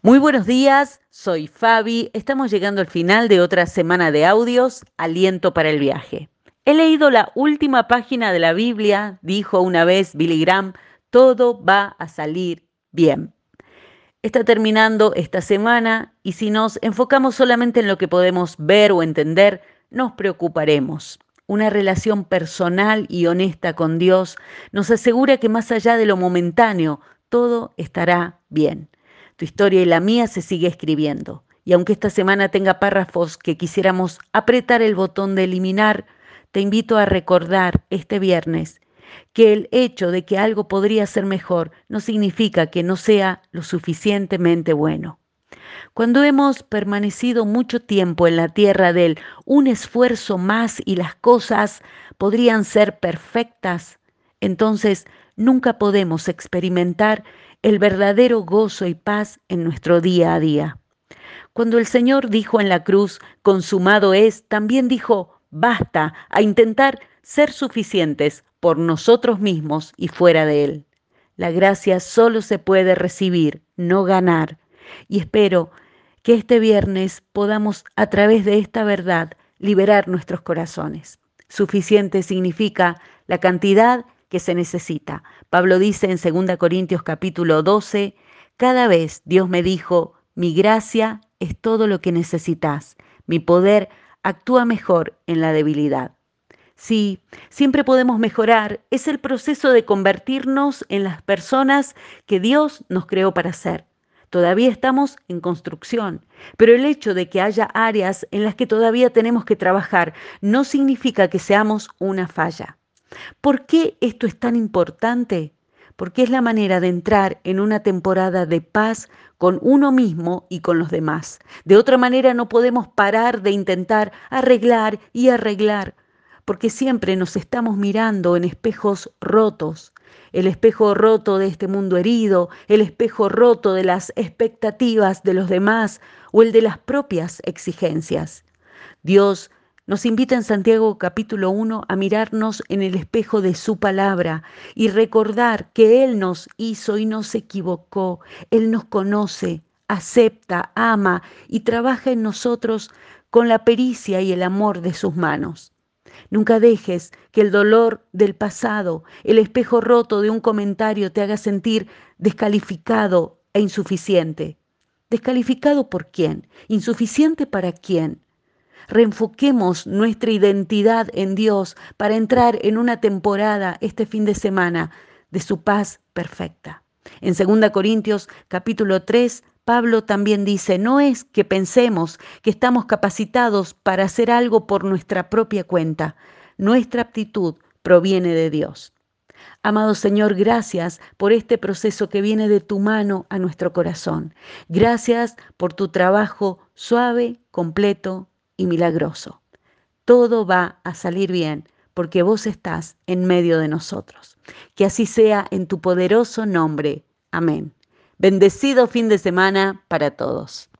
Muy buenos días, soy Fabi. Estamos llegando al final de otra semana de audios, Aliento para el viaje. He leído la última página de la Biblia, dijo una vez Billy Graham, todo va a salir bien. Está terminando esta semana y si nos enfocamos solamente en lo que podemos ver o entender, nos preocuparemos. Una relación personal y honesta con Dios nos asegura que más allá de lo momentáneo, todo estará bien. Tu historia y la mía se sigue escribiendo. Y aunque esta semana tenga párrafos que quisiéramos apretar el botón de eliminar, te invito a recordar este viernes que el hecho de que algo podría ser mejor no significa que no sea lo suficientemente bueno. Cuando hemos permanecido mucho tiempo en la tierra del un esfuerzo más y las cosas podrían ser perfectas, entonces nunca podemos experimentar el verdadero gozo y paz en nuestro día a día. Cuando el Señor dijo en la cruz, consumado es, también dijo, basta a intentar ser suficientes por nosotros mismos y fuera de Él. La gracia solo se puede recibir, no ganar. Y espero que este viernes podamos, a través de esta verdad, liberar nuestros corazones. Suficiente significa la cantidad que se necesita. Pablo dice en 2 Corintios capítulo 12, cada vez Dios me dijo, mi gracia es todo lo que necesitas, mi poder actúa mejor en la debilidad. Sí, siempre podemos mejorar, es el proceso de convertirnos en las personas que Dios nos creó para ser. Todavía estamos en construcción, pero el hecho de que haya áreas en las que todavía tenemos que trabajar no significa que seamos una falla. ¿Por qué esto es tan importante? Porque es la manera de entrar en una temporada de paz con uno mismo y con los demás. De otra manera no podemos parar de intentar arreglar y arreglar, porque siempre nos estamos mirando en espejos rotos. El espejo roto de este mundo herido, el espejo roto de las expectativas de los demás o el de las propias exigencias. Dios nos invita en Santiago capítulo 1 a mirarnos en el espejo de su palabra y recordar que Él nos hizo y nos equivocó. Él nos conoce, acepta, ama y trabaja en nosotros con la pericia y el amor de sus manos. Nunca dejes que el dolor del pasado, el espejo roto de un comentario te haga sentir descalificado e insuficiente. ¿Descalificado por quién? ¿Insuficiente para quién? Reenfoquemos nuestra identidad en Dios para entrar en una temporada este fin de semana de su paz perfecta. En 2 Corintios capítulo 3, Pablo también dice, no es que pensemos que estamos capacitados para hacer algo por nuestra propia cuenta. Nuestra aptitud proviene de Dios. Amado Señor, gracias por este proceso que viene de tu mano a nuestro corazón. Gracias por tu trabajo suave, completo y milagroso. Todo va a salir bien porque vos estás en medio de nosotros. Que así sea en tu poderoso nombre. Amén. Bendecido fin de semana para todos.